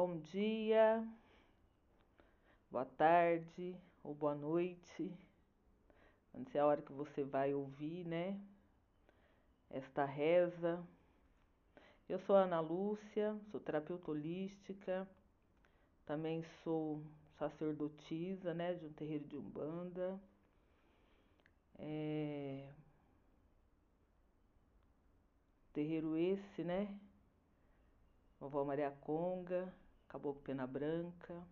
Bom dia, boa tarde ou boa noite. Não sei a hora que você vai ouvir, né? Esta reza. Eu sou Ana Lúcia, sou terapeuta holística, também sou sacerdotisa, né, de um terreiro de Umbanda. É... Terreiro esse, né? Vovó Maria Conga, Caboclo Pena Branca.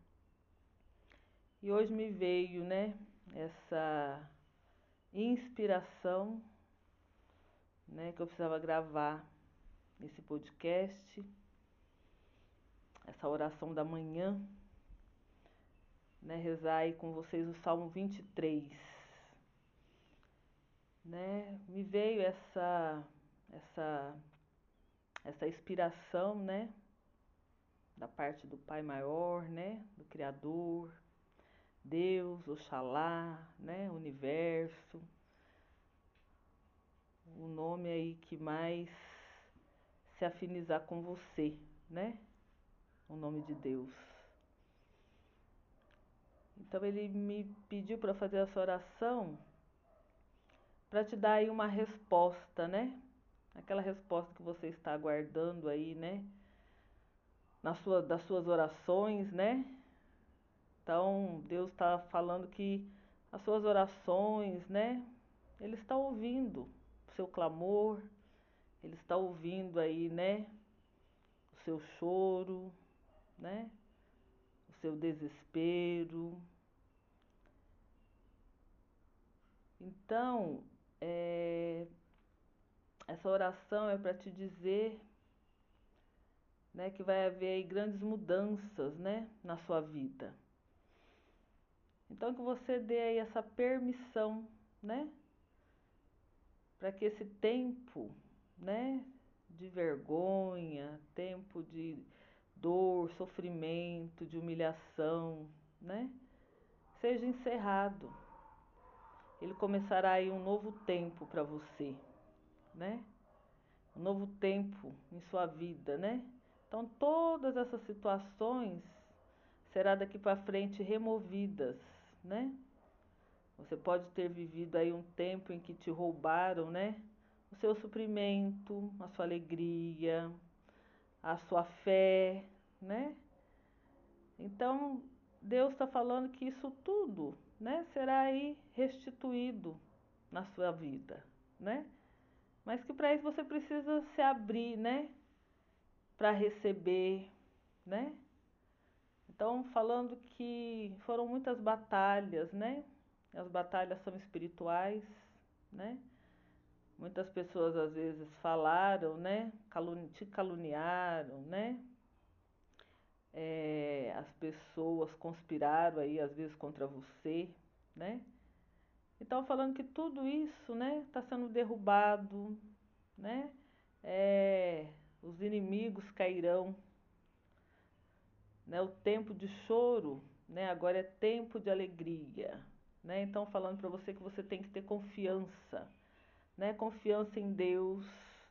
E hoje me veio, né, essa inspiração, né, que eu precisava gravar esse podcast, essa oração da manhã, né, rezar aí com vocês o Salmo 23. Né? Me veio essa essa essa inspiração, né, da parte do Pai Maior, né, do Criador, Deus, Oxalá, né, Universo, o nome aí que mais se afinizar com você, né, o nome de Deus. Então ele me pediu para fazer essa oração para te dar aí uma resposta, né? aquela resposta que você está aguardando aí, né? Na sua, das suas orações, né? Então, Deus está falando que as suas orações, né? Ele está ouvindo o seu clamor, Ele está ouvindo aí, né? O seu choro, né? O seu desespero. Então, é, essa oração é para te dizer né, que vai haver grandes mudanças né, na sua vida. Então que você dê aí essa permissão, né? Para que esse tempo, né, de vergonha, tempo de dor, sofrimento, de humilhação, né, seja encerrado. Ele começará aí um novo tempo para você né? Um novo tempo em sua vida, né? Então todas essas situações será daqui para frente removidas, né? Você pode ter vivido aí um tempo em que te roubaram, né? O seu suprimento, a sua alegria, a sua fé, né? Então Deus está falando que isso tudo, né, será aí restituído na sua vida, né? Mas que para isso você precisa se abrir, né? Para receber, né? Então, falando que foram muitas batalhas, né? As batalhas são espirituais, né? Muitas pessoas às vezes falaram, né? Calun te caluniaram, né? É, as pessoas conspiraram aí às vezes contra você, né? Então falando que tudo isso, né, está sendo derrubado, né? É, os inimigos cairão, né? O tempo de choro, né? Agora é tempo de alegria, né? Então falando para você que você tem que ter confiança, né? Confiança em Deus,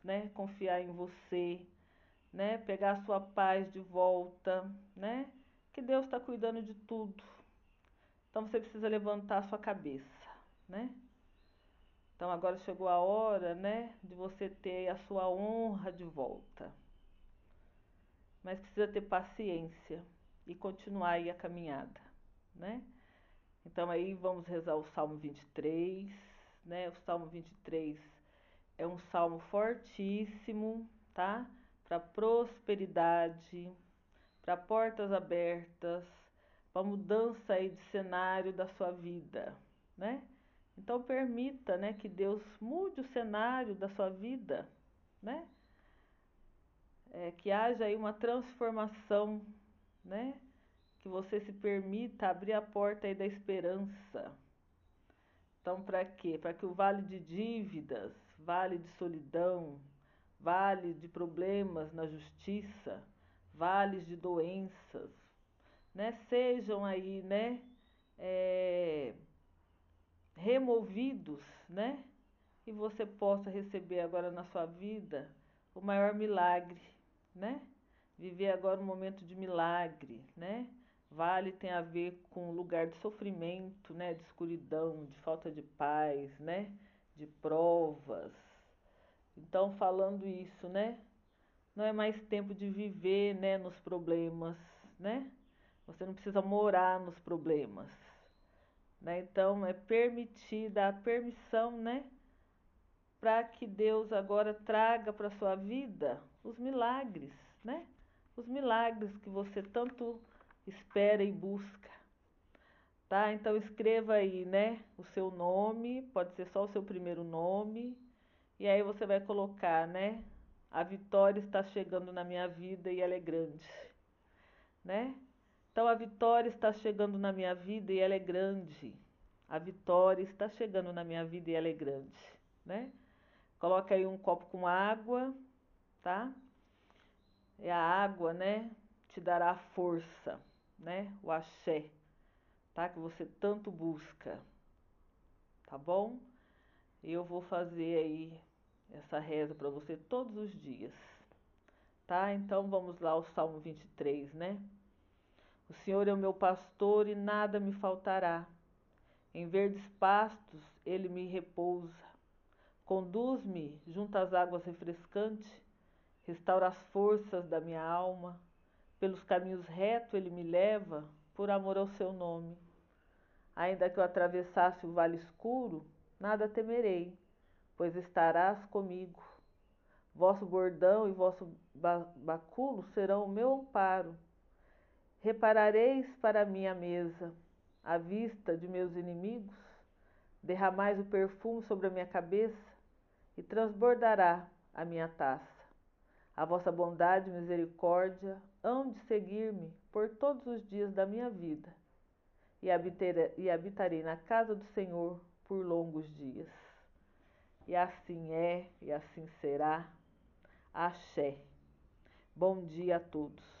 né? Confiar em você, né? Pegar a sua paz de volta, né? Que Deus está cuidando de tudo. Então você precisa levantar a sua cabeça né? Então agora chegou a hora, né, de você ter a sua honra de volta. Mas precisa ter paciência e continuar aí a caminhada, né? Então aí vamos rezar o Salmo 23, né? O Salmo 23 é um salmo fortíssimo, tá? Para prosperidade, para portas abertas, para mudança aí de cenário da sua vida, né? Então permita, né, que Deus mude o cenário da sua vida, né? É, que haja aí uma transformação, né? Que você se permita abrir a porta aí da esperança. Então, para quê? Para que o vale de dívidas, vale de solidão, vale de problemas na justiça, vales de doenças, né? Sejam aí, né? É, removidos, né? E você possa receber agora na sua vida o maior milagre, né? viver agora um momento de milagre, né? Vale tem a ver com lugar de sofrimento, né? De escuridão, de falta de paz, né? De provas. Então, falando isso, né? Não é mais tempo de viver, né? Nos problemas, né? Você não precisa morar nos problemas, né? Então, é permitida a permissão, né? Para que Deus agora traga para sua vida os milagres, né? Os milagres que você tanto espera e busca. Tá? Então escreva aí, né, o seu nome, pode ser só o seu primeiro nome, e aí você vai colocar, né, a vitória está chegando na minha vida e ela é grande, né? Então a vitória está chegando na minha vida e ela é grande. A vitória está chegando na minha vida e ela é grande, né? Coloca aí um copo com água, tá? É a água, né? Te dará força né? O axé, tá? Que você tanto busca, tá bom? Eu vou fazer aí essa reza para você todos os dias, tá? Então vamos lá ao Salmo 23, né? O Senhor é o meu pastor e nada me faltará. Em verdes pastos ele me repousa. Conduz-me junto às águas refrescantes, restaura as forças da minha alma pelos caminhos retos ele me leva, por amor ao seu nome. Ainda que eu atravessasse o vale escuro, nada temerei, pois estarás comigo. Vosso bordão e vosso baculo serão o meu amparo. Reparareis para mim a mesa, à vista de meus inimigos, derramais o perfume sobre a minha cabeça e transbordará a minha taça. A vossa bondade e misericórdia hão de seguir-me por todos os dias da minha vida, e habitarei, e habitarei na casa do Senhor por longos dias. E assim é, e assim será. Axé. Bom dia a todos.